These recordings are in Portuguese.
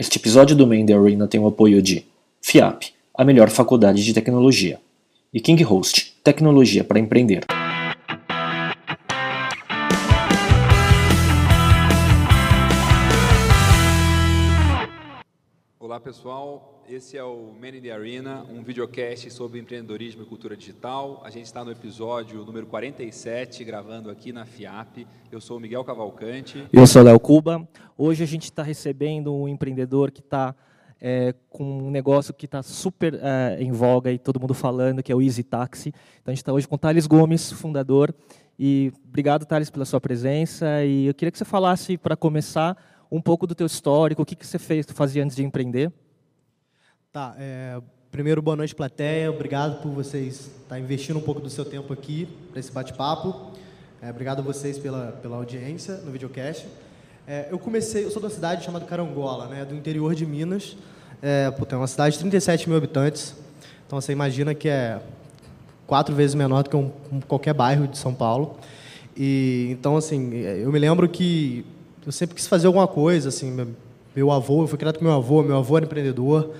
Este episódio do Main Arena tem o apoio de FIAP, a melhor faculdade de tecnologia, e King Host, tecnologia para empreender. Olá pessoal, esse é o Man in the Arena, um videocast sobre empreendedorismo e cultura digital. A gente está no episódio número 47, gravando aqui na FIAP. Eu sou o Miguel Cavalcante. Eu sou Léo Cuba. Hoje a gente está recebendo um empreendedor que está é, com um negócio que está super é, em voga e todo mundo falando, que é o Easy Taxi. Então a gente está hoje com o Thales Gomes, fundador. E obrigado, Thales, pela sua presença. E eu queria que você falasse, para começar, um pouco do teu histórico, o que, que você fez, fazia antes de empreender. Tá, é, primeiro, boa noite, plateia. Obrigado por vocês estar tá investindo um pouco do seu tempo aqui para esse bate-papo. É, obrigado a vocês pela, pela audiência no videocast. É, eu comecei, eu sou de uma cidade chamada Carangola, né, do interior de Minas. É, puta, é uma cidade de 37 mil habitantes. Então você imagina que é quatro vezes menor do que um, qualquer bairro de São Paulo. E então assim, eu me lembro que eu sempre quis fazer alguma coisa, assim, meu, meu avô, eu fui criado com meu avô, meu avô era empreendedor.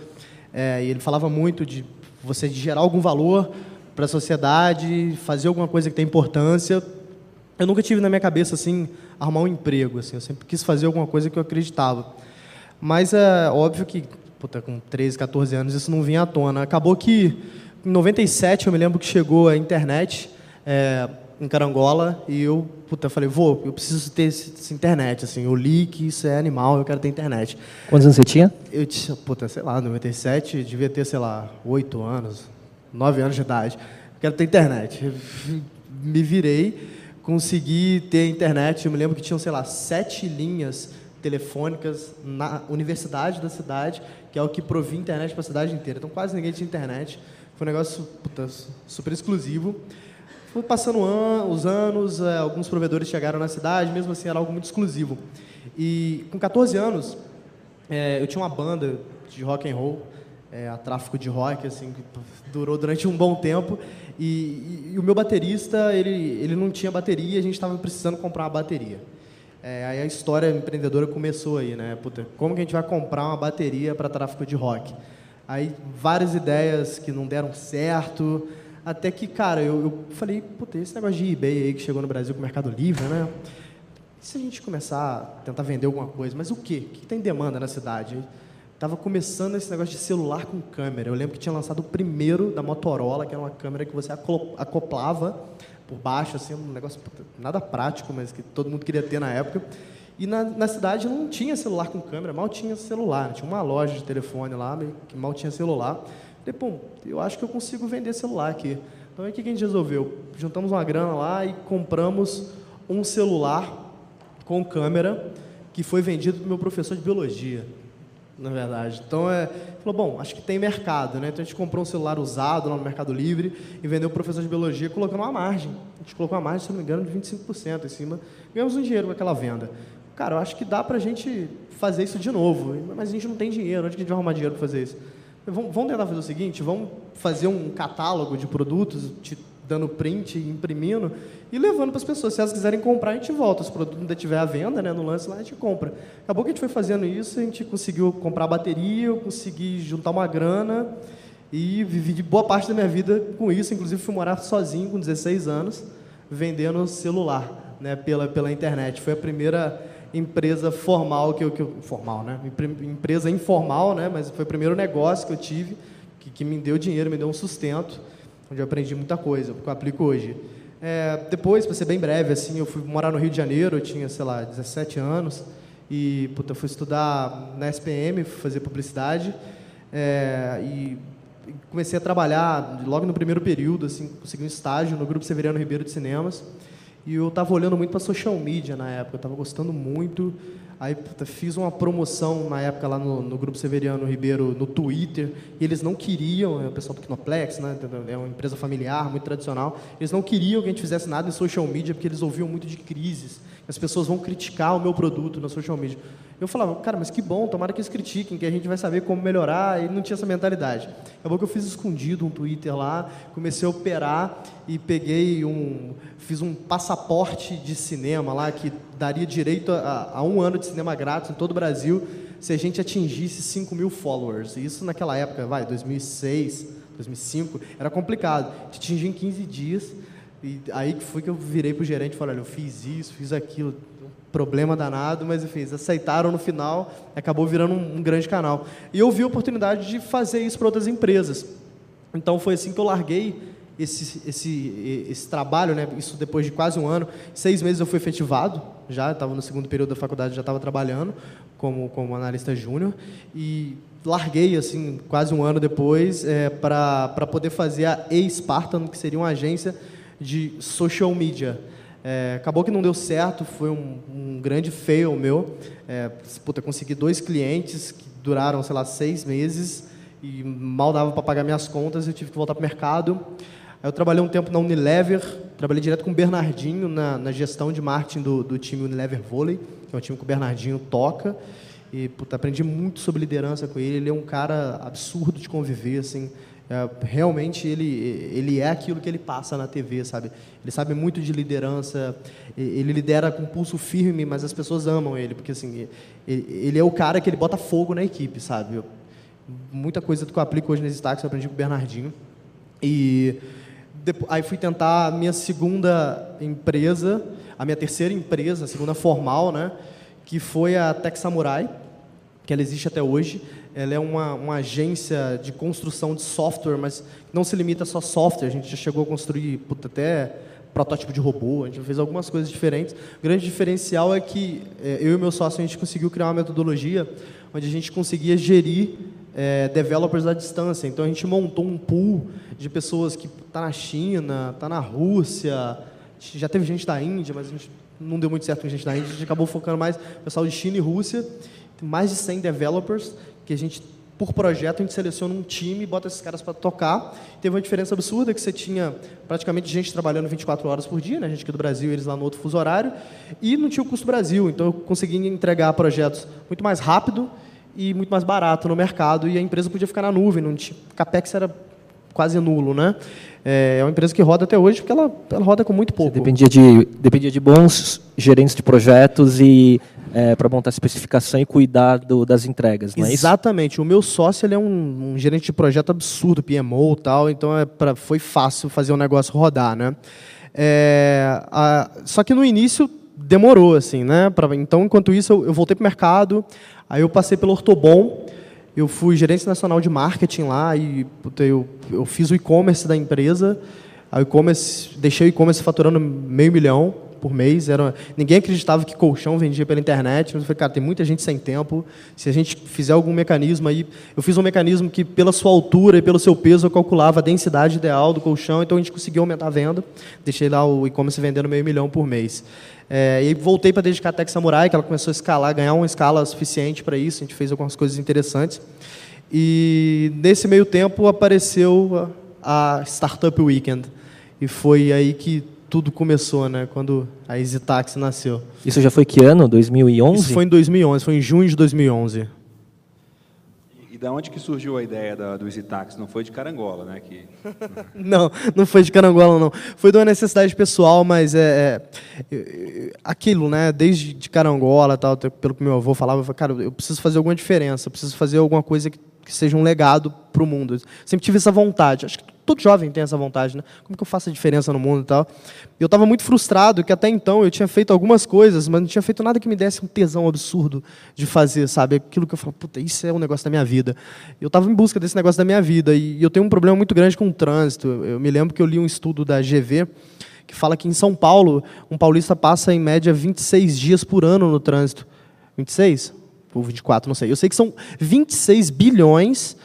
É, e ele falava muito de você gerar algum valor para a sociedade, fazer alguma coisa que tem importância. Eu nunca tive na minha cabeça assim arrumar um emprego, assim. Eu sempre quis fazer alguma coisa que eu acreditava. Mas é óbvio que, puta, com 13, 14 anos isso não vinha à tona. Acabou que em 97 eu me lembro que chegou a internet. É, em Carangola e eu, puta, falei, vou, eu preciso ter essa internet, assim, eu li que isso é animal, eu quero ter internet. Quantos anos você tinha? Eu tinha, puta, sei lá, 97, devia ter, sei lá, 8 anos, 9 anos de idade. Eu quero ter internet. Me virei, consegui ter internet, eu me lembro que tinham, sei lá, sete linhas telefônicas na universidade da cidade, que é o que provia internet para a cidade inteira. Então quase ninguém tinha internet. Foi um negócio puta, super exclusivo. Foi passando an os anos, é, alguns provedores chegaram na cidade, mesmo assim era algo muito exclusivo. E com 14 anos, é, eu tinha uma banda de rock and roll, é, a tráfico de rock, assim, que durou durante um bom tempo. E, e, e o meu baterista, ele, ele não tinha bateria, a gente estava precisando comprar uma bateria. É, aí a história empreendedora começou aí, né? Puta, como que a gente vai comprar uma bateria para tráfico de rock? Aí várias ideias que não deram certo. Até que, cara, eu, eu falei, puta, esse negócio de eBay aí que chegou no Brasil com o Mercado Livre, né? E se a gente começar a tentar vender alguma coisa? Mas o quê? O que tem demanda na cidade? Tava começando esse negócio de celular com câmera. Eu lembro que tinha lançado o primeiro da Motorola, que era uma câmera que você acoplava por baixo, assim, um negócio nada prático, mas que todo mundo queria ter na época. E na, na cidade não tinha celular com câmera, mal tinha celular. Tinha uma loja de telefone lá, que mal tinha celular. Falei, pô, eu acho que eu consigo vender celular aqui. Então, o que a gente resolveu? Juntamos uma grana lá e compramos um celular com câmera que foi vendido para o meu professor de biologia, na verdade. Então, é, falou, bom, acho que tem mercado, né? Então, a gente comprou um celular usado lá no Mercado Livre e vendeu para o professor de biologia colocando uma margem. A gente colocou uma margem, se não me engano, de 25% em cima. Ganhamos um dinheiro com aquela venda. Cara, eu acho que dá para a gente fazer isso de novo, mas a gente não tem dinheiro. Onde que a gente vai arrumar dinheiro para fazer isso? Vamos tentar fazer o seguinte, vamos fazer um catálogo de produtos, te dando print, imprimindo e levando para as pessoas. Se elas quiserem comprar, a gente volta. Se o produto ainda estiver à venda, né, no lance lá, a gente compra. Acabou que a gente foi fazendo isso, a gente conseguiu comprar bateria, eu consegui juntar uma grana e vivi boa parte da minha vida com isso. Inclusive, fui morar sozinho com 16 anos, vendendo celular né, pela, pela internet. Foi a primeira empresa formal que eu, que eu, formal, né? Empresa informal, né? Mas foi o primeiro negócio que eu tive que, que me deu dinheiro, me deu um sustento, onde eu aprendi muita coisa, que eu aplico hoje. É, depois, para ser bem breve, assim, eu fui morar no Rio de Janeiro, eu tinha, sei lá, 17 anos, e puta, fui estudar na SPM, fui fazer publicidade, é, e comecei a trabalhar logo no primeiro período, assim, consegui um estágio no Grupo Severiano Ribeiro de Cinemas, e eu estava olhando muito para social media na época, eu estava gostando muito. Aí fiz uma promoção na época lá no, no, Grupo Severiano Ribeiro, no Twitter, e eles não queriam, é o pessoal do Kinoplex, né, é uma empresa familiar, muito tradicional, eles não queriam que a gente fizesse nada em social media, porque eles ouviam muito de crises, as pessoas vão criticar o meu produto na social media. Eu falava, cara, mas que bom, tomara que eles critiquem, que a gente vai saber como melhorar, e não tinha essa mentalidade. Acabou que eu fiz escondido um Twitter lá, comecei a operar e peguei um, fiz um passaporte de cinema lá, que daria direito a, a um ano de cinema grátis em todo o Brasil. se a gente atingisse 5 mil followers. E isso naquela época, vai, 2006, 2005, era complicado. A gente atingia em 15 dias. E aí que foi que eu virei para o gerente e falei, olha, eu fiz isso, fiz aquilo, problema danado, mas enfim, eles aceitaram no final, acabou virando um, um grande canal. E eu vi a oportunidade de fazer isso para outras empresas. Então foi assim que eu larguei esse, esse, esse trabalho, né? isso depois de quase um ano, seis meses eu fui efetivado, já estava no segundo período da faculdade, já estava trabalhando como, como analista júnior, e larguei, assim, quase um ano depois, é, para poder fazer a E-Spartan, que seria uma agência de social media. É, acabou que não deu certo, foi um, um grande fail meu. É, puta, consegui dois clientes que duraram, sei lá, seis meses e mal dava para pagar minhas contas, eu tive que voltar para o mercado. Aí eu trabalhei um tempo na Unilever, trabalhei direto com o Bernardinho na, na gestão de marketing do, do time Unilever Volley, que é um time que o Bernardinho toca. E puta, aprendi muito sobre liderança com ele. Ele é um cara absurdo de conviver, assim. É, realmente ele, ele é aquilo que ele passa na TV, sabe? Ele sabe muito de liderança, ele lidera com pulso firme, mas as pessoas amam ele, porque assim, ele é o cara que ele bota fogo na equipe, sabe? muita coisa que eu aplico hoje nesse destaques eu aprendi com o Bernardinho. E depois, aí fui tentar a minha segunda empresa, a minha terceira empresa, a segunda formal, né, que foi a Tech Samurai, que ela existe até hoje. Ela é uma, uma agência de construção de software, mas não se limita só a software. A gente já chegou a construir puta, até protótipo de robô, a gente fez algumas coisas diferentes. O grande diferencial é que é, eu e meu sócio a gente conseguiu criar uma metodologia onde a gente conseguia gerir é, developers à distância. Então a gente montou um pool de pessoas que está na China, está na Rússia, já teve gente da Índia, mas a gente não deu muito certo com gente da Índia, a gente acabou focando mais pessoal de China e Rússia. Tem mais de 100 developers que a gente por projeto, a gente seleciona um time e bota esses caras para tocar. Teve uma diferença absurda que você tinha praticamente gente trabalhando 24 horas por dia, né? a gente aqui do Brasil, eles lá no outro fuso horário, e não tinha o custo Brasil. Então eu consegui entregar projetos muito mais rápido e muito mais barato no mercado e a empresa podia ficar na nuvem, não tinha, capex era quase nulo, né? É, é uma empresa que roda até hoje porque ela, ela roda com muito pouco. Você dependia de dependia de bons gerentes de projetos e é, para montar a especificação e cuidar do, das entregas, não é Exatamente. Isso? O meu sócio ele é um, um, gerente de projeto absurdo, PMO e tal, então é pra, foi fácil fazer o negócio rodar, né? É, a, só que no início demorou, assim, né? Pra, então, enquanto isso, eu, eu voltei para o mercado, Aí eu passei pelo Ortobon, eu fui gerente nacional de marketing lá e eu, eu fiz o e-commerce da empresa. o e-commerce, deixei o e-commerce faturando meio milhão por mês. Era, ninguém acreditava que colchão vendia pela internet. Eu falei, cara, tem muita gente sem tempo. Se a gente fizer algum mecanismo aí. Eu fiz um mecanismo que, pela sua altura e pelo seu peso, eu calculava a densidade ideal do colchão, então a gente conseguiu aumentar a venda. Deixei lá o e-commerce vendendo meio milhão por mês. É, e voltei para dedicar a Tech Samurai, que ela começou a escalar, ganhar uma escala suficiente para isso. A gente fez algumas coisas interessantes. E nesse meio tempo apareceu a Startup Weekend. E foi aí que tudo começou, né? Quando a Easy Taxi nasceu. Isso já foi que ano? 2011? Isso foi em 2011, foi em junho de 2011 da onde que surgiu a ideia da, do Easy Taxi? Não foi de carangola, né? Que... não, não foi de carangola, não. Foi de uma necessidade pessoal, mas é, é aquilo, né? Desde de carangola, tal, pelo que meu avô falava, eu falei, cara, eu preciso fazer alguma diferença, eu preciso fazer alguma coisa que, que seja um legado para o mundo. Sempre tive essa vontade. Acho que todo jovem tem essa vontade, né? Como que eu faço a diferença no mundo e tal? Eu estava muito frustrado que até então eu tinha feito algumas coisas, mas não tinha feito nada que me desse um tesão absurdo de fazer, sabe? Aquilo que eu falo, puta, isso é um negócio da minha vida. Eu estava em busca desse negócio da minha vida e eu tenho um problema muito grande com o trânsito. Eu me lembro que eu li um estudo da GV que fala que em São Paulo, um paulista passa em média 26 dias por ano no trânsito. 26? Ou 24, não sei. Eu sei que são 26 bilhões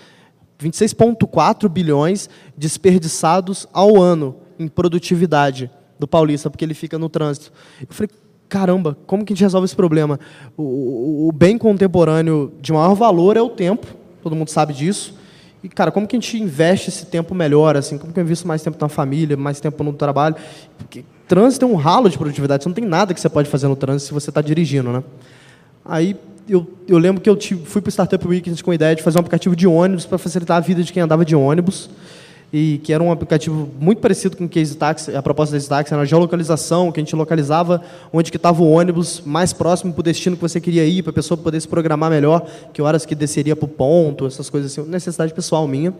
26,4 bilhões desperdiçados ao ano em produtividade do paulista, porque ele fica no trânsito. Eu falei, caramba, como que a gente resolve esse problema? O, o, bem contemporâneo de maior valor é o tempo, todo mundo sabe disso. E, cara, como que a gente investe esse tempo melhor? Assim, como que eu invisto mais tempo na família, mais tempo no trabalho? Porque trânsito é um ralo de produtividade, você não tem nada que você pode fazer no trânsito se você está dirigindo, né? Aí eu, eu lembro que eu tive, fui para o Startup Weekend com a ideia de fazer um aplicativo de ônibus para facilitar a vida de quem andava de ônibus. e que era um aplicativo muito parecido com o Case Taxi, a proposta desse táxi era a geolocalização, que a gente localizava onde que estava o ônibus mais próximo para o destino que você queria ir, para a pessoa poder se programar melhor, que horas que desceria para o ponto, essas coisas assim, necessidade pessoal minha.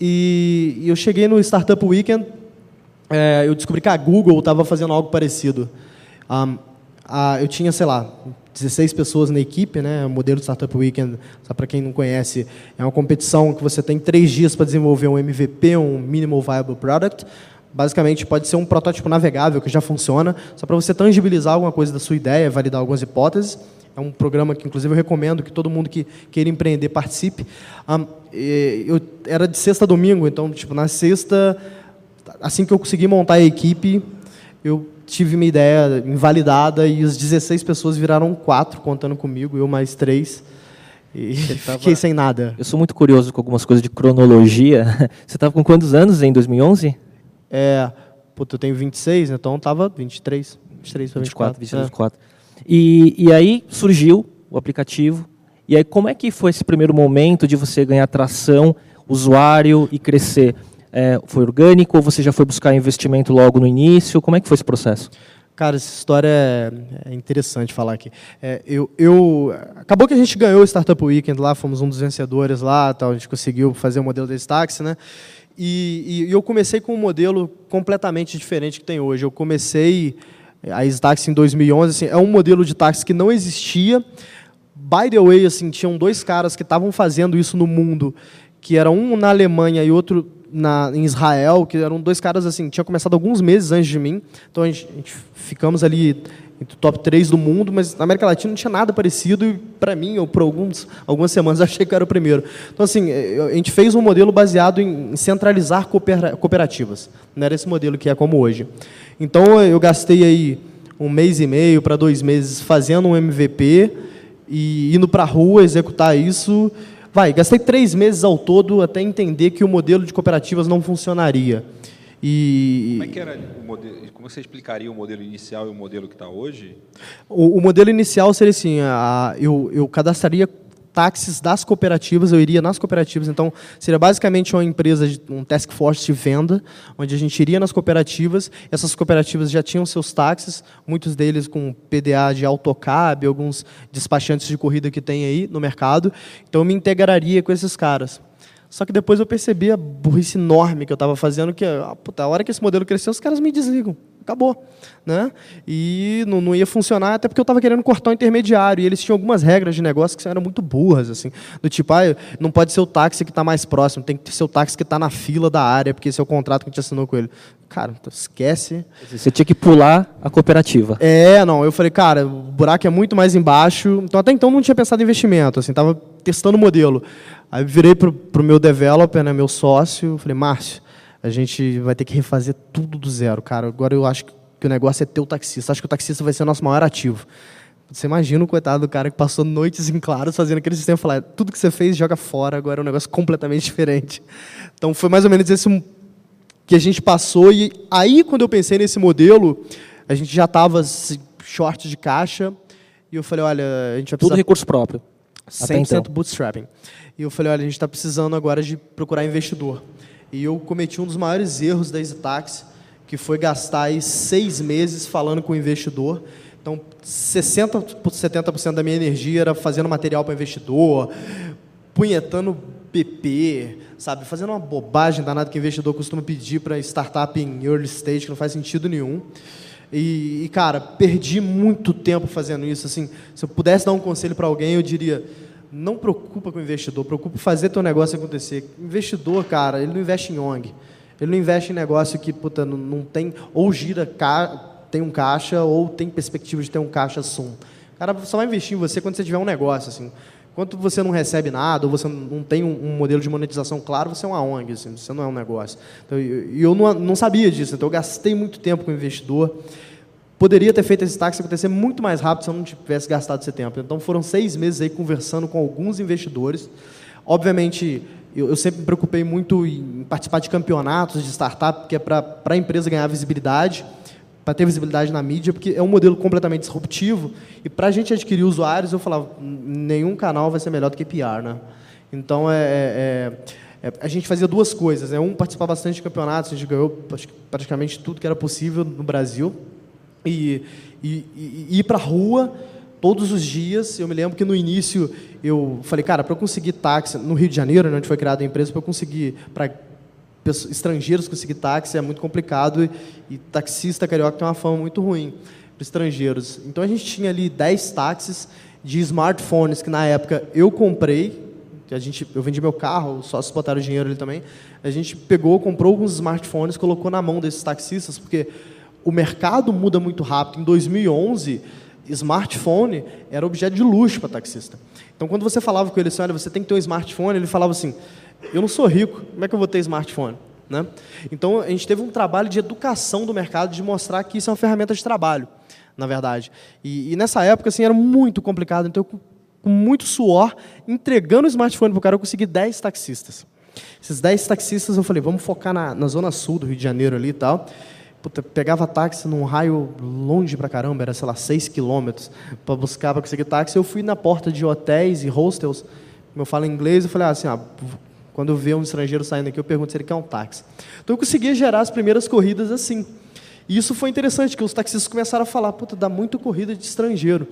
E, e eu cheguei no Startup Weekend, é, eu descobri que a Google estava fazendo algo parecido. Um, a, eu tinha, sei lá, 16 pessoas na equipe, né? O modelo Startup Weekend, só para quem não conhece, é uma competição que você tem três dias para desenvolver um MVP, um Minimal Viable Product. Basicamente, pode ser um protótipo navegável que já funciona, só para você tangibilizar alguma coisa da sua ideia, validar algumas hipóteses. É um programa que, inclusive, eu recomendo que todo mundo que queira empreender participe. Um, eu era de sexta a domingo, então, tipo, na sexta, assim que eu consegui montar a equipe, eu tive minha ideia invalidada e as 16 pessoas viraram quatro contando comigo, eu mais três. E tava... fiquei sem nada. Eu sou muito curioso com algumas coisas de cronologia. Você estava com quantos anos em 2011? É, puta, eu tenho 26, então estava 23, 23 para 24. 23, 24. É. E, e aí surgiu o aplicativo. E aí como é que foi esse primeiro momento de você ganhar tração, usuário e crescer? É, foi orgânico ou você já foi buscar investimento logo no início? Como é que foi esse processo? Cara, essa história é, é interessante falar aqui. É, eu, eu, acabou que a gente ganhou o Startup Weekend lá, fomos um dos vencedores lá, tal, a gente conseguiu fazer o modelo desse táxi, né? E, e, eu comecei com um modelo completamente diferente que tem hoje. Eu comecei a Staxi em 2011, assim, é um modelo de táxi que não existia. By the way, assim, tinham dois caras que estavam fazendo isso no mundo, que era um na Alemanha e outro na, em Israel, que eram dois caras assim, tinha começado alguns meses antes de mim. Então a gente, a gente ficamos ali entre o top 3 do mundo, mas na América Latina não tinha nada parecido e para mim, ou por alguns, algumas semanas, achei que era o primeiro. Então assim, a gente fez um modelo baseado em centralizar cooperativas. Não era esse modelo que é como hoje. Então eu gastei aí um mês e meio para dois meses fazendo um MVP e indo para a rua executar isso Vai, gastei três meses ao todo até entender que o modelo de cooperativas não funcionaria. E... Como é que era o modelo? Como você explicaria o modelo inicial e o modelo que está hoje? O, o, modelo inicial seria assim: a, eu, eu cadastraria táxis das cooperativas, eu iria nas cooperativas, então seria basicamente uma empresa, um task force de venda, onde a gente iria nas cooperativas, essas cooperativas já tinham seus táxis, muitos deles com PDA de autocab, alguns despachantes de corrida que tem aí no mercado, então eu me integraria com esses caras. Só que depois eu percebi a burrice enorme que eu estava fazendo, que a, puta, a hora que esse modelo cresceu, os caras me desligam acabou. Né? E não, não ia funcionar, até porque eu estava querendo cortar o intermediário. E eles tinham algumas regras de negócio que eram muito burras. assim Do tipo, ah, não pode ser o táxi que está mais próximo, tem que ser o táxi que está na fila da área, porque esse é o contrato que a gente assinou com ele. Cara, então esquece. Você tinha que pular a cooperativa. É, não. Eu falei, cara, o buraco é muito mais embaixo. Então, até então, não tinha pensado em investimento. Assim, estava testando o modelo. Aí virei para o meu developer, né, meu sócio, falei, Márcio, a gente vai ter que refazer tudo do zero, cara. Agora eu acho que o negócio é ter o taxista. Acho que o taxista vai ser o nosso maior ativo. Você imagina o coitado do cara que passou noites em claros fazendo aquele sistema falar, tudo que você fez, joga fora, agora é um negócio completamente diferente. Então foi mais ou menos esse que a gente passou. E aí, quando eu pensei nesse modelo, a gente já estava short de caixa. E eu falei, olha, a gente vai precisar... Tudo recurso próprio. 100% então. bootstrapping. E eu falei, olha, a gente está precisando agora de procurar investidor. E eu cometi um dos maiores erros da EasyTaxi, que foi gastar aí seis meses falando com o investidor. Então, 60%, 70% da minha energia era fazendo material para investidor, punhetando PP, sabe? Fazendo uma bobagem danada que o investidor costuma pedir para startup em early stage, que não faz sentido nenhum. E, e, cara, perdi muito tempo fazendo isso. Assim, se eu pudesse dar um conselho para alguém, eu diria não preocupa com o investidor, preocupa fazer teu negócio acontecer. Investidor, cara, ele não investe em ONG. Ele não investe em negócio que puta, não, não tem, ou gira, tem um caixa, ou tem perspectiva de ter um caixa sum. Cara só vai investir em você quando você tiver um negócio. Assim. Enquanto você não recebe nada, ou você não tem um, um modelo de monetização claro, você é uma ONG, assim, você não é um negócio. Então, e eu, eu não, não sabia disso, então eu gastei muito tempo com o investidor poderia ter feito esse táxi acontecer muito mais rápido se eu não tivesse gastado esse tempo. Então foram seis meses aí conversando com alguns investidores. Obviamente, eu, eu sempre me preocupei muito em participar de campeonatos de startup, porque é para a empresa ganhar visibilidade, para ter visibilidade na mídia, porque é um modelo completamente disruptivo. E para a gente adquirir usuários, eu falava, nenhum canal vai ser melhor do que PR, né? Então é, é, é É, a gente fazia duas coisas. Né? Um, participar bastante de campeonatos, a gente ganhou praticamente tudo que era possível no Brasil. E, e, e, ir para a rua todos os dias. Eu me lembro que no início eu falei, cara, para eu conseguir táxi no Rio de Janeiro, né, onde foi criada a empresa, para conseguir para estrangeiros conseguir táxi é muito complicado e, e taxista carioca tem uma fama muito ruim para estrangeiros. Então a gente tinha ali 10 táxis de smartphones que na época eu comprei, que a gente, eu vendi meu carro, os sócios botaram dinheiro ali também. A gente pegou, comprou alguns smartphones, colocou na mão desses taxistas, porque o mercado muda muito rápido. Em 2011, smartphone era objeto de luxo para taxista. Então, quando você falava com ele assim, olha, você tem que ter um smartphone, ele falava assim, eu não sou rico, como é que eu vou ter smartphone? Né? Então, a gente teve um trabalho de educação do mercado, de mostrar que isso é uma ferramenta de trabalho, na verdade. E, e nessa época, assim, era muito complicado. Então, eu, com muito suor, entregando o smartphone para o cara, eu consegui 10 taxistas. Esses 10 taxistas, eu falei, vamos focar na, na zona sul do Rio de Janeiro ali e tal. Puta, pegava táxi num raio longe pra caramba, era, sei lá, 6 quilômetros, para buscar, para conseguir táxi. Eu fui na porta de hotéis e hostels, como eu falo inglês, eu falei assim, ah, quando eu ver um estrangeiro saindo aqui, eu pergunto se ele quer um táxi. Então eu conseguia gerar as primeiras corridas assim. E isso foi interessante, que os taxistas começaram a falar, puta, dá muito corrida de estrangeiro.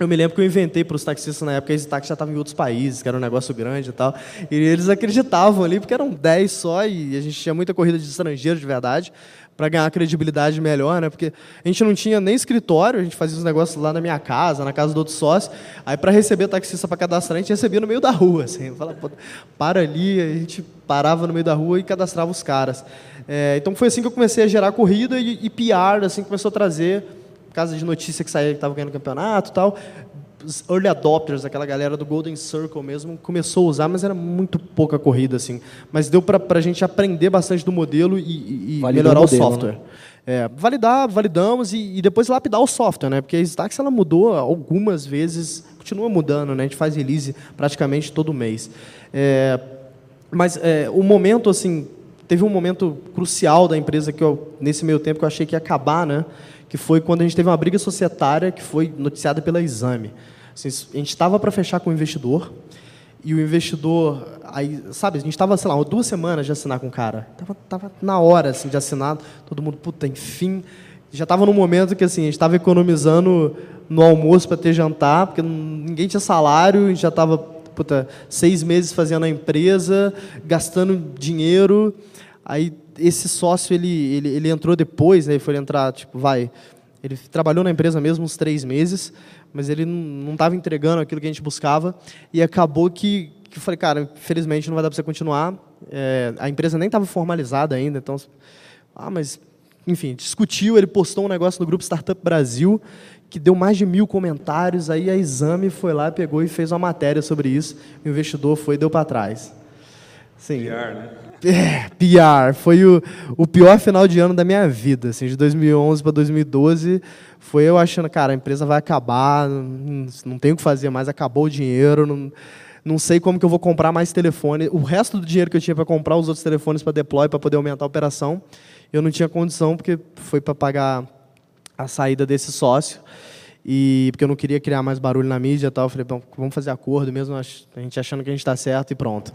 Eu me lembro que eu inventei para os taxistas na época, esse táxi já estava em outros países, que era um negócio grande e tal. E eles acreditavam ali, porque eram 10 só, e a gente tinha muita corrida de estrangeiro de verdade para ganhar credibilidade melhor, né? Porque a gente não tinha nem escritório, a gente fazia os negócios lá na minha casa, na casa do outro sócio. Aí para receber taxista para cadastrar, a gente recebia no meio da rua, assim. Fala, para ali, a gente parava no meio da rua e cadastrava os caras. É, então foi assim que eu comecei a gerar corrida e, e PR, assim começou a trazer casa de notícia que saía que estava ganhando campeonato, tal os early adopters, aquela galera do Golden Circle mesmo, começou a usar, mas era muito pouca corrida, assim. Mas deu para a gente aprender bastante do modelo e, e melhorar o, modelo, o software. Né? É, validar, validamos e, e, depois lapidar o software, né? Porque a Stax ela mudou algumas vezes, continua mudando, né? A gente faz release praticamente todo mês. É, mas é, o momento, assim, teve um momento crucial da empresa que eu, nesse meio tempo, que eu achei que ia acabar, né? Que foi quando a gente teve uma briga societária que foi noticiada pela Exame. Assim, a gente estava para fechar com o investidor e o investidor, aí, sabe, a gente estava, sei lá, duas semanas de assinar com o cara. Tava, tava na hora assim de assinar, todo mundo, puta, enfim, já estava no momento que assim, a gente estava economizando no almoço para ter jantar, porque ninguém tinha salário, a gente já estava seis meses fazendo a empresa, gastando dinheiro. Aí esse sócio ele, ele, ele entrou depois, né, ele foi entrar, tipo, vai, ele trabalhou na empresa mesmo uns três meses, mas ele não estava entregando aquilo que a gente buscava e acabou que, que eu falei, cara, infelizmente não vai dar para você continuar. É, a empresa nem estava formalizada ainda, então, ah, mas enfim, discutiu, ele postou um negócio no grupo Startup Brasil que deu mais de mil comentários, aí a Exame foi lá, pegou e fez uma matéria sobre isso, o investidor foi e deu para trás. Sim. PR, né? É. Foi o, o pior final de ano da minha vida. Assim, de 2011 para 2012, foi eu achando, cara, a empresa vai acabar, não, não tem o que fazer mais, acabou o dinheiro, não, não sei como que eu vou comprar mais telefone. O resto do dinheiro que eu tinha para comprar os outros telefones para deploy, para poder aumentar a operação, eu não tinha condição, porque foi para pagar a saída desse sócio. E porque eu não queria criar mais barulho na mídia e tal, eu falei, vamos fazer acordo mesmo, a gente achando que a gente está certo e pronto.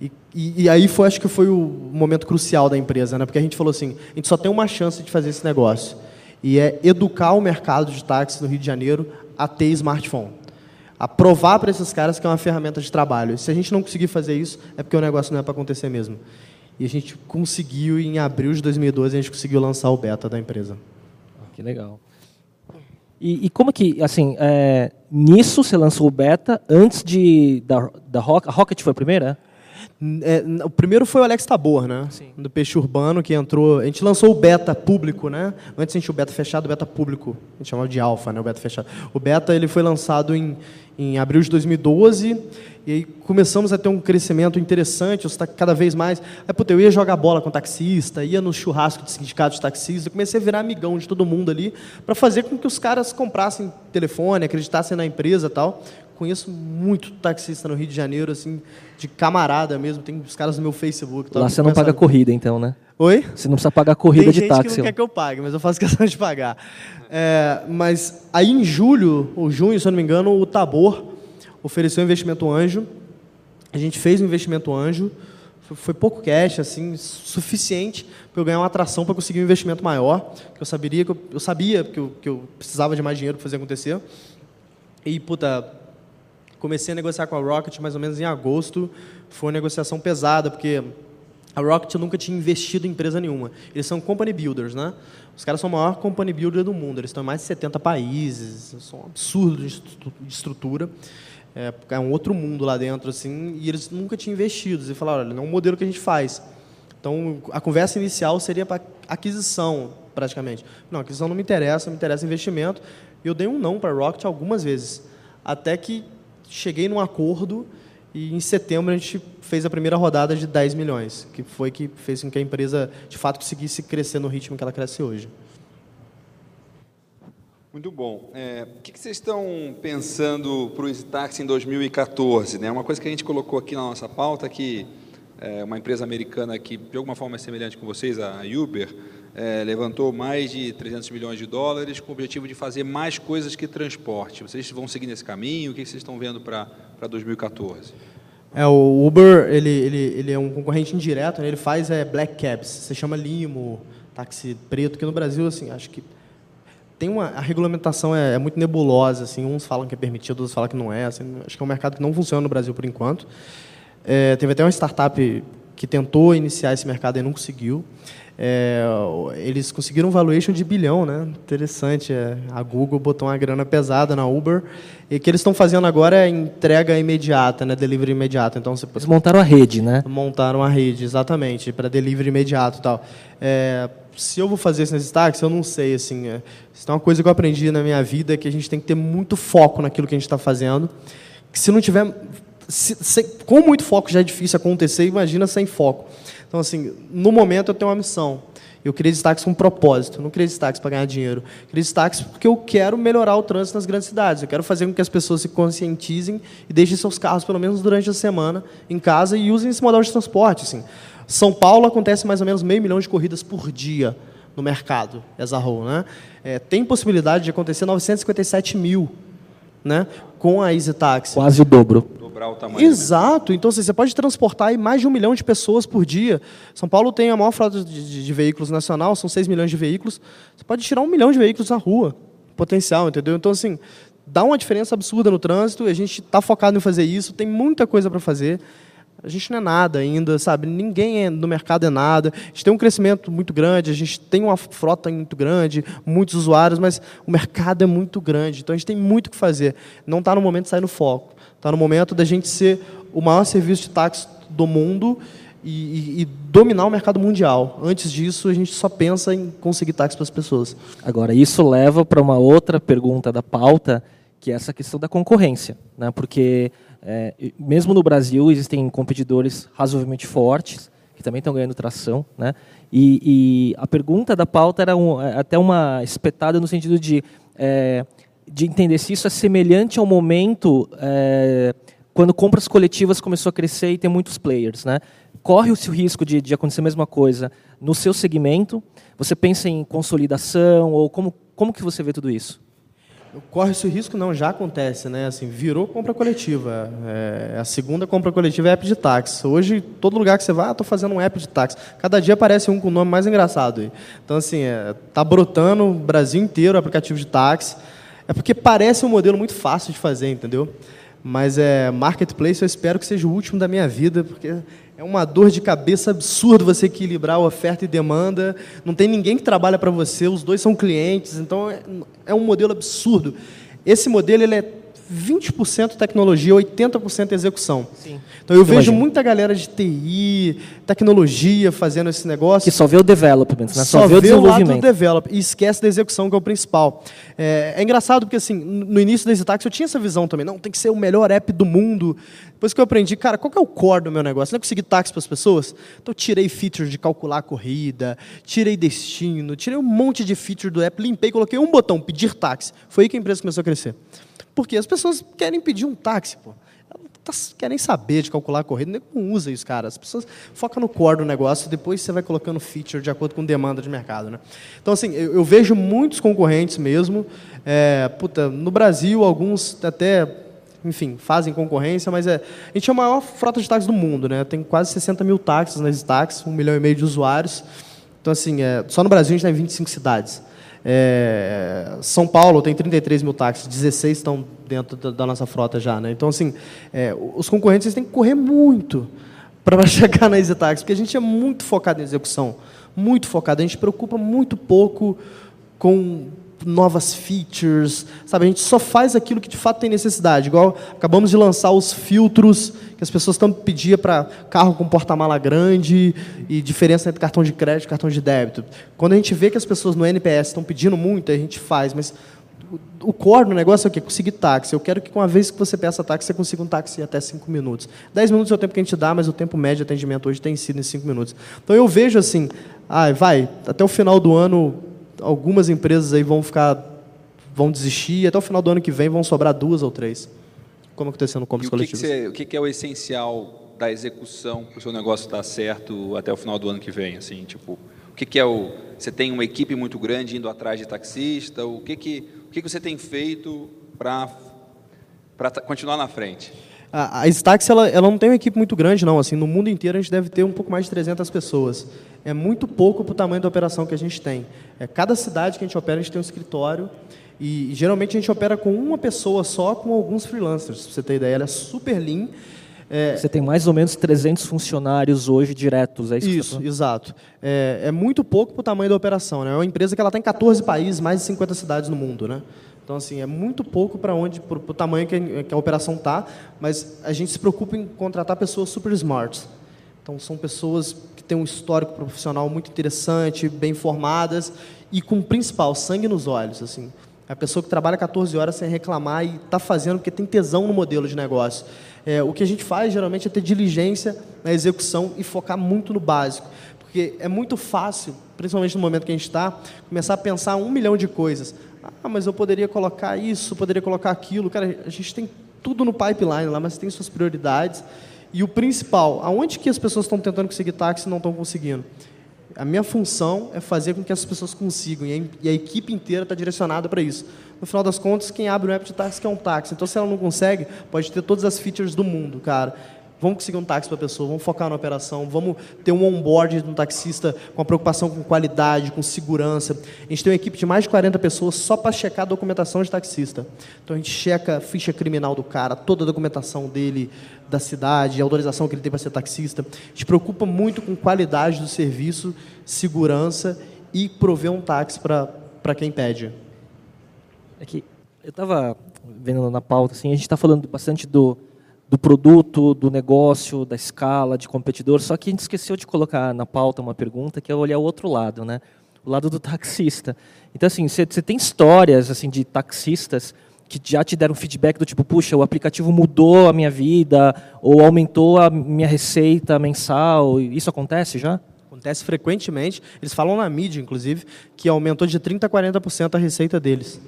E, e, e, aí foi, acho que foi o momento crucial da empresa, né? Porque a gente falou assim, a gente só tem uma chance de fazer esse negócio. E é educar o mercado de táxi no Rio de Janeiro a ter smartphone. A provar para esses caras que é uma ferramenta de trabalho. Se a gente não conseguir fazer isso, é porque o negócio não é para acontecer mesmo. E a gente conseguiu, em abril de 2012, a gente conseguiu lançar o beta da empresa. Que legal. E, e como que, assim, é, nisso você lançou o beta antes de da, da Rocket? A Rocket foi a primeira? É, o primeiro foi o Alex Tabor, né? Sim. Do Peixe Urbano, que entrou. A gente lançou o beta público, né? Antes a gente tinha o beta fechado, o beta público. A gente chamava de alfa, né? O beta fechado. O beta ele foi lançado em, em abril de 2012. E aí começamos a ter um crescimento interessante, cada vez mais. Aí, puta, eu ia jogar bola com taxista, ia no churrasco de sindicato de taxistas, eu comecei a virar amigão de todo mundo ali, para fazer com que os caras comprassem telefone, acreditassem na empresa tal conheço muito taxista no Rio de Janeiro, assim, de camarada mesmo. Tem os caras no meu Facebook. Lá você não paga corrida, então, né? Oi? Você não precisa pagar corrida Tem de táxi. Que não quer que eu pague, mas eu faço questão de pagar. É, mas aí em julho, ou junho, se eu não me engano, o Tabor ofereceu um investimento anjo. A gente fez um investimento anjo. foi pouco cash, assim, suficiente para eu ganhar uma atração para conseguir um investimento maior, que eu sabia que eu, eu sabia que eu, que eu precisava de mais dinheiro para fazer acontecer. E, puta, comecei a negociar com a Rocket mais ou menos em agosto. Foi uma negociação pesada, porque a Rocket nunca tinha investido em empresa nenhuma. Eles são company builders, né? Os caras são o maior company builder do mundo. Eles estão em mais de 70 países. São um absurdo de estrutura. É, é, um outro mundo lá dentro, assim, e eles nunca tinham investido. E falaram, olha, não é um modelo que a gente faz. Então, a conversa inicial seria para aquisição, praticamente. Não, aquisição não me interessa, me interessa investimento. E eu dei um não para a Rocket algumas vezes. Até que cheguei num acordo e em setembro a gente fez a primeira rodada de 10 milhões, que foi que fez com que a empresa, de fato, conseguisse crescer no ritmo que ela cresce hoje. Muito bom. É, o que, vocês estão pensando para o Taxi em 2014? Né? Uma coisa que a gente colocou aqui na nossa pauta, que é uma empresa americana que, de alguma forma, é semelhante com vocês, a Uber, é, levantou mais de 300 milhões de dólares com o objetivo de fazer mais coisas que transporte. Vocês vão seguir nesse caminho? O que vocês estão vendo para 2014? É, o Uber ele, ele, ele é um concorrente indireto, né? ele faz é, black cabs, você chama limo, táxi preto, que no Brasil, assim, acho que tem uma a regulamentação é, é, muito nebulosa, assim, uns falam que é permitido, outros falam que não é. Assim, acho que é um mercado que não funciona no Brasil por enquanto. É, teve até uma startup que tentou iniciar esse mercado e não conseguiu. É, eles conseguiram um valuation de bilhão, né? Interessante. É, a Google botou uma grana pesada na Uber. E o que eles estão fazendo agora é entrega imediata, né? Delivery imediato. Então, você... Eles montaram a rede, né? Montaram a rede, exatamente, para delivery imediato e tal. É, se eu vou fazer isso nesses táxis, eu não sei. Assim, é, isso é uma coisa que eu aprendi na minha vida, que a gente tem que ter muito foco naquilo que a gente está fazendo. Que se não tiver... Se, se, com muito foco já é difícil acontecer, imagina sem foco. Então, assim, no momento eu tenho uma missão. Eu criei destaques com um propósito, não criei destaques para ganhar dinheiro. Criei destaques porque eu quero melhorar o trânsito nas grandes cidades. Eu quero fazer com que as pessoas se conscientizem e deixem seus carros, pelo menos durante a semana, em casa e usem esse modal de transporte. Assim. São Paulo acontece mais ou menos meio milhão de corridas por dia no mercado, whole, né? É, tem possibilidade de acontecer 957 mil, né? Com a Easy Taxi. Quase o dobro. Dobrar o tamanho. Exato. Então, assim, você pode transportar mais de um milhão de pessoas por dia. São Paulo tem a maior frota de, de, de veículos nacional, são 6 milhões de veículos. Você pode tirar um milhão de veículos na rua. Potencial, entendeu? Então, assim, dá uma diferença absurda no trânsito. A gente está focado em fazer isso. Tem muita coisa para fazer. A gente não é nada ainda, sabe? Ninguém é, no mercado é nada. A gente tem um crescimento muito grande, a gente tem uma frota muito grande, muitos usuários, mas o mercado é muito grande. Então a gente tem muito o que fazer. Não está no momento de sair no foco. Está no momento da gente ser o maior serviço de táxi do mundo e, e, e, dominar o mercado mundial. Antes disso, a gente só pensa em conseguir táxi para as pessoas. Agora, isso leva para uma outra pergunta da pauta, que é essa questão da concorrência. Né? Porque é, mesmo no Brasil existem competidores razoavelmente fortes que também estão ganhando tração, né? E, e a pergunta da pauta era um, é, até uma espetada no sentido de é, de entender se isso é semelhante ao momento é, quando compras coletivas começou a crescer e tem muitos players, né? Corre o risco de, de acontecer a mesma coisa no seu segmento? Você pensa em consolidação ou como como que você vê tudo isso? Corre esse risco? Não, já acontece, né? Assim, virou compra coletiva. É, a segunda compra coletiva é app de táxi. Hoje, todo lugar que você vai, ah, estou fazendo um app de táxi. Cada dia aparece um com o nome mais engraçado. Aí. Então, assim, é, tá brotando o Brasil inteiro aplicativo de táxi. É porque parece um modelo muito fácil de fazer, entendeu? Mas é marketplace, eu espero que seja o último da minha vida, porque é uma dor de cabeça absurda você equilibrar oferta e demanda. Não tem ninguém que trabalha para você, os dois são clientes, então é, é um modelo absurdo. Esse modelo ele é 20% tecnologia, 80% execução. Sim. Então eu, eu vejo imagino. muita galera de TI, tecnologia fazendo esse negócio. Que só vê o development, né? só, só vê o desenvolvimento. Só vê o develop e esquece da execução, que é o principal. É, é engraçado porque assim, no início da Zitax eu tinha essa visão também, não, tem que ser o melhor app do mundo. Depois que eu aprendi, cara, qual que é o core do meu negócio? Não é conseguir táxi para as pessoas? Então eu tirei features de calcular a corrida, tirei destino, tirei um monte de feature do app, limpei, coloquei um botão, pedir táxi. Foi aí que a empresa começou a crescer. Porque as pessoas querem pedir um táxi, pô. Elas querem saber de calcular a corrida, não usa isso, cara. As pessoas focam no core do negócio, depois você vai colocando feature de acordo com demanda de mercado. Né? Então, assim, eu, eu vejo muitos concorrentes mesmo. É, puta, no Brasil, alguns até enfim, fazem concorrência, mas é, a gente é a maior frota de táxis do mundo, né? Tem quase 60 mil táxis nas táxis, um milhão e meio de usuários. Então, assim, é, só no Brasil a gente está em 25 cidades. É, São Paulo tem 33 mil táxis, 16 estão dentro da, da nossa frota já. Né? Então, assim, é, os concorrentes têm que correr muito para chegar na EasyTaxi, porque a gente é muito focado em execução, muito focado. A gente preocupa muito pouco com novas features, sabe? A gente só faz aquilo que de fato tem necessidade. Igual acabamos de lançar os filtros que as pessoas estão pedindo para carro com porta-mala grande e diferença entre cartão de crédito e cartão de débito. Quando a gente vê que as pessoas no NPS estão pedindo muito, a gente faz, mas o core do negócio é o quê? Conseguir táxi. Eu quero que, uma vez que você peça táxi, você consiga um táxi em até 5 minutos. 10 minutos é o tempo que a gente dá, mas o tempo médio de atendimento hoje tem sido em 5 minutos. Então, eu vejo assim, ah, vai, até o final do ano, algumas empresas aí vão ficar, vão desistir, e até o final do ano que vem vão sobrar duas ou três. Como aconteceu no Combos e Coletivos. Que o que, é o essencial da execução para o seu negócio dar certo até o final do ano que vem? Assim, tipo, o que, que é o... Você tem uma equipe muito grande indo atrás de taxista? O que, que, o que, que você tem feito para continuar na frente? A, a Stax ela, ela não tem uma equipe muito grande, não. Assim, no mundo inteiro a gente deve ter um pouco mais de 300 pessoas. É muito pouco para o tamanho da operação que a gente tem. É, cada cidade que a gente opera, a gente tem um escritório. E, geralmente a gente opera com uma pessoa só, com alguns freelancers. Para você ter ideia, ela é super lean. É, você tem mais ou menos 300 funcionários hoje diretos, é isso? Isso, exato. É, é, muito pouco para o tamanho da operação. Né? É uma empresa que ela tem 14 países, mais de 50 cidades no mundo. Né? Então, assim, é muito pouco para onde, para o tamanho que a, que a operação está, mas a gente se preocupa em contratar pessoas super smart. Então, são pessoas têm um histórico profissional muito interessante, bem formadas e com o principal, sangue nos olhos. Assim. É a pessoa que trabalha 14 horas sem reclamar e está fazendo porque tem tesão no modelo de negócio. É, o que a gente faz, geralmente, é ter diligência na execução e focar muito no básico. Porque é muito fácil, principalmente no momento que a gente está, começar a pensar um milhão de coisas. Ah, mas eu poderia colocar isso, poderia colocar aquilo. Cara, a gente tem tudo no pipeline lá, mas tem suas prioridades. E o principal, aonde que as pessoas estão tentando conseguir táxi e não estão conseguindo? A minha função é fazer com que as pessoas consigam, e a, equipe inteira está direcionada para isso. No final das contas, quem abre um app de táxi é um táxi. Então, se ela não consegue, pode ter todas as features do mundo, cara. Vamos conseguir um táxi para a pessoa, vamos focar na operação, vamos ter um onboard de um taxista com a preocupação com qualidade, com segurança. A gente tem uma equipe de mais de 40 pessoas só para checar a documentação de taxista. Então a gente checa a ficha criminal do cara, toda a documentação dele, da cidade, a autorização que ele tem para ser taxista. A gente preocupa muito com qualidade do serviço, segurança e prover um táxi para quem pede. É que eu estava vendo na pauta, assim, a gente está falando bastante do do produto, do negócio, da escala, de competidor. Só que a gente esqueceu de colocar na pauta uma pergunta que é olhar o outro lado, né? O lado do taxista. Então, assim, você tem histórias assim de taxistas que já te deram feedback do tipo, puxa, o aplicativo mudou a minha vida ou aumentou a minha receita mensal. Isso acontece já? Acontece frequentemente. Eles falam na mídia, inclusive, que aumentou de 30% a 40% a receita deles.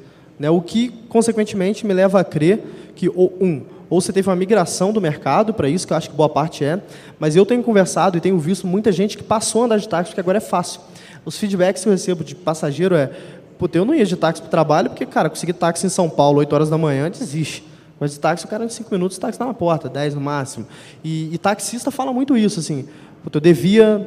Né? O que, consequentemente, me leva a crer que, um, ou você teve uma migração do mercado para isso, que eu acho que boa parte é, mas eu tenho conversado e tenho visto muita gente que passou a andar de táxi, porque agora é fácil. Os feedbacks que eu recebo de passageiro é, puta, eu não ia de táxi para o trabalho, porque, cara, conseguir táxi em São Paulo 8 horas da manhã, desiste. Mas de táxi, o cara em 5 minutos, o táxi está na porta, 10 no máximo. E, e taxista fala muito isso, assim, puta, eu devia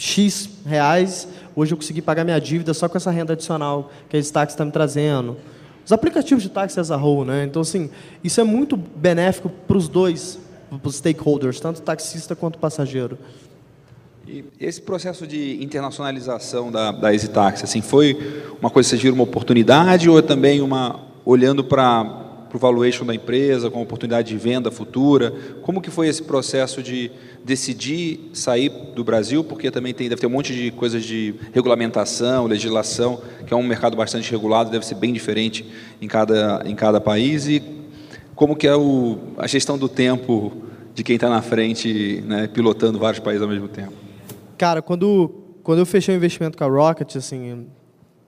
X reais, hoje eu consegui pagar minha dívida só com essa renda adicional que esse táxi está me trazendo. Os aplicativos de táxi as a whole, né? Então, assim, isso é muito benéfico para os dois, para os stakeholders, tanto taxista quanto passageiro. E esse processo de internacionalização da, da EasyTaxi, assim, foi uma coisa que você viu uma oportunidade ou é também uma olhando para para o valuation da empresa, com oportunidade de venda futura? Como que foi esse processo de decidir sair do Brasil? Porque também tem, deve ter um monte de coisas de regulamentação, legislação, que é um mercado bastante regulado, deve ser bem diferente em cada, em cada país. E como que é o, a gestão do tempo de quem está na frente, né, pilotando vários países ao mesmo tempo? Cara, quando, quando eu fechei o investimento com a Rocket, assim,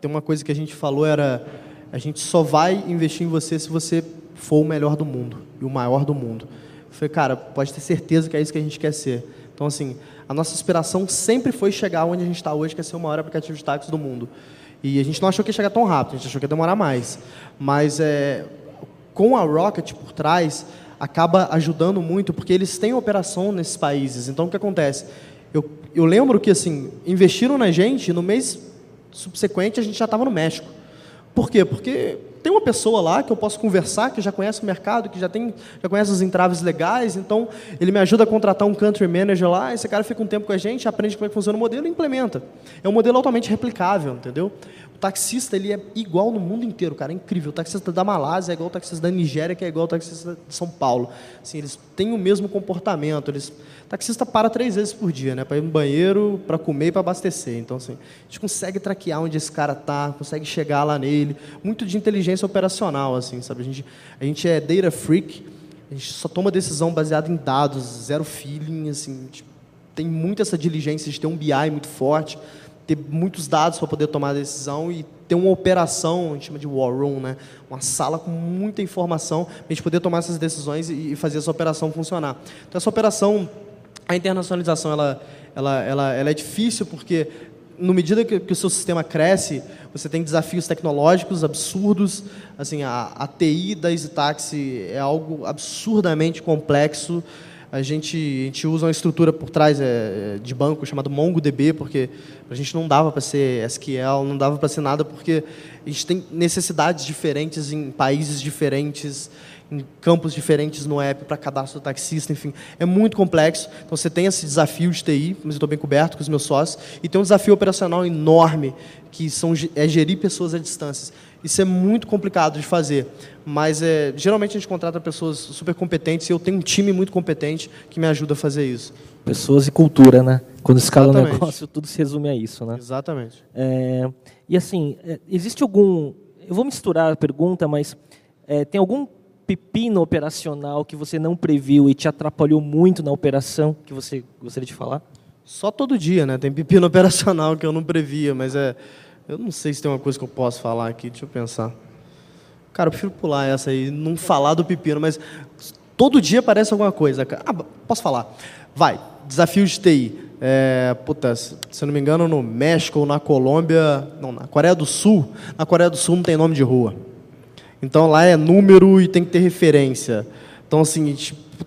tem uma coisa que a gente falou era a gente só vai investir em você se você for o melhor do mundo e o maior do mundo. Eu falei, cara, pode ter certeza que é isso que a gente quer ser. Então, assim, a nossa aspiração sempre foi chegar onde a gente está hoje, que é ser o maior aplicativo de táxi do mundo. E a gente não achou que ia chegar tão rápido, a gente achou que ia demorar mais. Mas é, com a Rocket por trás, acaba ajudando muito, porque eles têm operação nesses países. Então, o que acontece? Eu, eu lembro que, assim, investiram na gente, no mês subsequente a gente já estava no México. Por quê? Porque tem uma pessoa lá que eu posso conversar, que já conhece o mercado, que já, tem, já conhece os entraves legais, então ele me ajuda a contratar um country manager lá, esse cara fica um tempo com a gente, aprende como é que funciona o modelo e implementa. É um modelo altamente replicável, entendeu? O taxista ele é igual no mundo inteiro, cara, é incrível. O taxista da Malásia é igual o taxista da Nigéria, que é igual o taxista de São Paulo. Assim, eles têm o mesmo comportamento, eles taxista para três vezes por dia, né? Para ir no banheiro, para comer e para abastecer. Então, assim, a gente consegue traquear onde esse cara está, consegue chegar lá nele. Muito de inteligência operacional, assim, sabe? A gente, a gente é data freak, a gente só toma decisão baseada em dados, zero feeling, assim. tem muito essa diligência de ter um BI muito forte, ter muitos dados para poder tomar a decisão e ter uma operação, a gente chama de war room, né? uma sala com muita informação para a gente poder tomar essas decisões e fazer essa operação funcionar. Então, essa operação a internacionalização ela, ela, ela, ela é difícil porque, no medida que, que, o seu sistema cresce, você tem desafios tecnológicos absurdos. Assim, a, a TI da EasyTaxi é algo absurdamente complexo. A gente, a gente usa uma estrutura por trás é, de banco chamada MongoDB, porque a gente não dava para ser SQL, não dava para ser nada, porque a gente tem necessidades diferentes em países diferentes em campos diferentes no app para cadastro do taxista, enfim, é muito complexo. Então você tem esse desafio de TI, mas eu estou bem coberto com os meus sócios, e tem um desafio operacional enorme, que são, é gerir pessoas à distância. Isso é muito complicado de fazer, mas é, geralmente a gente contrata pessoas super competentes e eu tenho um time muito competente que me ajuda a fazer isso. Pessoas e cultura, né? Quando escala o negócio, tudo se resume a isso, né? Exatamente. É, e assim, é, existe algum... Eu vou misturar a pergunta, mas é, tem algum pepino operacional que você não previu e te atrapalhou muito na operação que você gostaria de falar? Só todo dia, né? Tem pepino operacional que eu não previa, mas é. Eu não sei se tem uma coisa que eu posso falar aqui, deixa eu pensar. Cara, eu prefiro pular essa aí, não falar do pepino, mas todo dia aparece alguma coisa. Ah, posso falar. Vai, desafio de TI. É, puta, se não me engano, no México ou na Colômbia, não, na Coreia do Sul, na Coreia do Sul não tem nome de rua. Então lá é número e tem que ter referência. Então, assim, a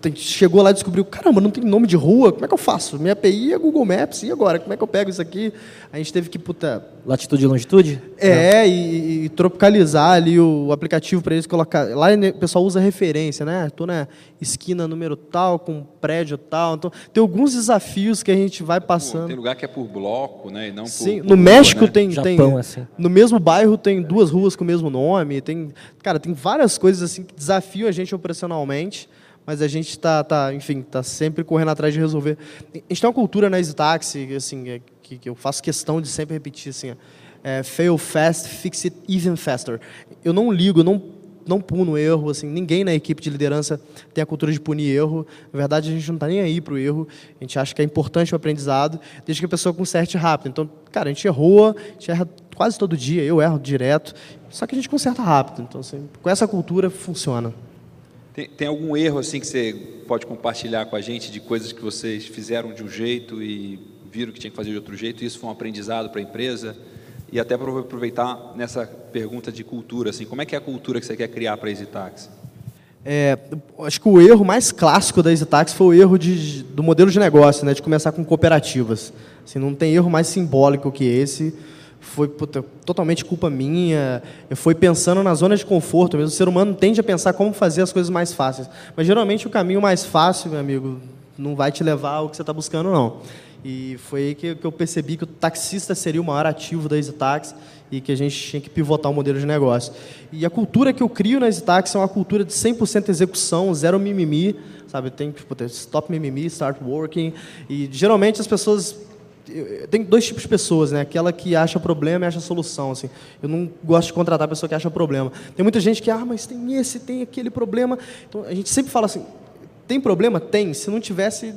a gente chegou lá e descobriu, caramba, não tem nome de rua, como é que eu faço? Minha API é Google Maps, e agora? Como é que eu pego isso aqui? A gente teve que, puta... Latitude e longitude? É, e, e, tropicalizar ali o aplicativo para eles colocar... Lá o pessoal usa referência, né? Estou na esquina número tal, com prédio tal. Então, tem alguns desafios que a gente vai passando. Tem lugar que é por bloco, né? E não Sim, por, no México rua, né? tem... Japão, tem assim. No mesmo bairro tem duas ruas com o mesmo nome, tem... Cara, tem várias coisas assim que desafiam a gente operacionalmente mas a gente está, tá, enfim, está sempre correndo atrás de resolver. A gente tem uma cultura na EasyTaxi, assim, é, que, que, eu faço questão de sempre repetir, assim, é, fail fast, fix it even faster. Eu não ligo, não, não puno erro, assim, ninguém na equipe de liderança tem a cultura de punir erro. Na verdade, a gente não está nem aí para o erro, a gente acha que é importante o aprendizado, desde que a pessoa conserte rápido. Então, cara, a gente errou, a gente erra quase todo dia, eu erro direto, só que a gente conserta rápido. Então, assim, com essa cultura, funciona. Tem, tem, algum erro assim que você pode compartilhar com a gente de coisas que vocês fizeram de um jeito e viram que tinha que fazer de outro jeito? E isso foi um aprendizado para a empresa? E até para aproveitar nessa pergunta de cultura, assim, como é que é a cultura que você quer criar para a EasyTax? É, acho que o erro mais clássico da EasyTax foi o erro de, do modelo de negócio, né, de começar com cooperativas. Assim, não tem erro mais simbólico que esse foi puta, totalmente culpa minha. Eu fui pensando na zona de conforto mesmo. O ser humano tende a pensar como fazer as coisas mais fáceis. Mas geralmente o caminho mais fácil, meu amigo, não vai te levar ao que você está buscando, não. E foi aí que, que, eu percebi que o taxista seria o maior ativo da EasyTax e que a gente tinha que pivotar o modelo de negócio. E a cultura que eu crio na EasyTax é uma cultura de 100% execução, zero mimimi, sabe? Tem tipo, stop mimimi, start working. E geralmente as pessoas tem dois tipos de pessoas, né? Aquela que acha problema e acha solução, assim. Eu não gosto de contratar a pessoa que acha problema. Tem muita gente que, ah, mas tem esse, tem aquele problema. Então a gente sempre fala assim, tem problema? Tem. Se não tivesse,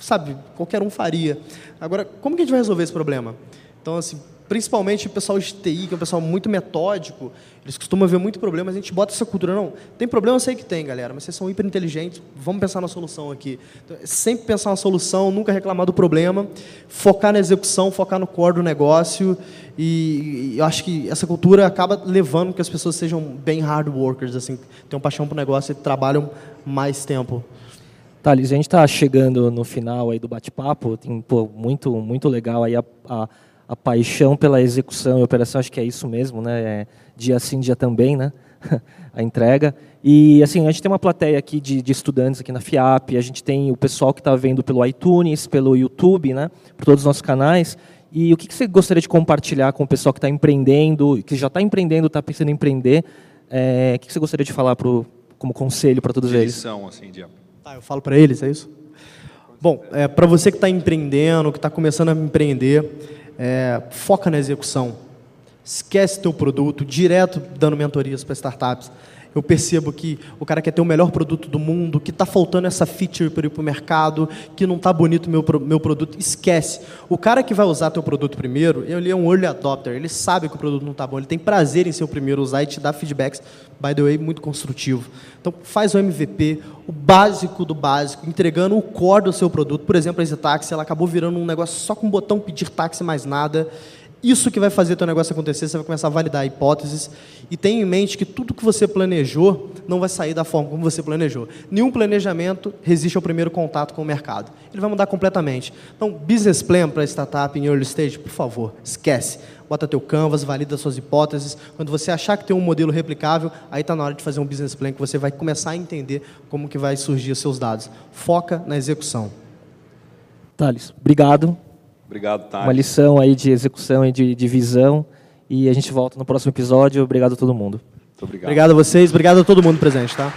sabe, qualquer um faria. Agora, como que a gente vai resolver esse problema? Então, assim, principalmente o pessoal de TI, que é um pessoal muito metódico, eles costumam ver muito problema, a gente bota essa cultura, não, tem problema, eu sei que tem, galera, mas vocês são hiper inteligentes, vamos pensar na solução aqui. Então, é sempre pensar na solução, nunca reclamar do problema, focar na execução, focar no core do negócio, e, e eu acho que essa cultura acaba levando que as pessoas sejam bem hard workers, assim, tenham paixão para o negócio e trabalham mais tempo. Thales, a gente está chegando no final aí do bate-papo, muito, muito legal aí a, a a paixão pela execução e operação, acho que é isso mesmo, né? É dia sim, dia também, né? a entrega. E assim, a gente tem uma plateia aqui de, de estudantes aqui na FIAP, a gente tem o pessoal que está vendo pelo iTunes, pelo YouTube, né? Por todos os nossos canais. E o que, que você gostaria de compartilhar com o pessoal que está empreendendo, que já está empreendendo, está pensando em empreender? É, o que, que você gostaria de falar pro, como conselho para todos eles? Lição, assim, de... Ah, eu falo para eles, é isso? Bom, é, para você que está empreendendo, que está começando a empreender, é, foca na execução. Esquece teu produto, direto dando mentorias para startups. Eu percebo que o cara quer ter o melhor produto do mundo, que está faltando essa feature para ir para o mercado, que não está bonito meu, meu produto. Esquece. O cara que vai usar teu produto primeiro, ele é um early adopter, ele sabe que o produto não está bom, ele tem prazer em ser o primeiro a usar e te dar feedbacks, by the way, muito construtivo. Então, faz o MVP, o básico do básico, entregando o core do seu produto. Por exemplo, a EasyTaxi, ela acabou virando um negócio só com botão pedir táxi mais nada. Isso que vai fazer teu negócio acontecer, você vai começar a validar hipóteses e tenha em mente que tudo que você planejou não vai sair da forma como você planejou. Nenhum planejamento resiste ao primeiro contato com o mercado. Ele vai mudar completamente. Então, business plan para startup em early stage, por favor, esquece. Bota teu canvas, valida suas hipóteses. Quando você achar que tem um modelo replicável, aí está na hora de fazer um business plan que você vai começar a entender como que vai surgir os seus dados. Foca na execução. Thales, obrigado. Obrigado, Thales. Uma lição aí de execução e de, de visão. E a gente volta no próximo episódio. Obrigado a todo mundo. Muito obrigado. Obrigado a vocês, obrigado a todo mundo presente, tá?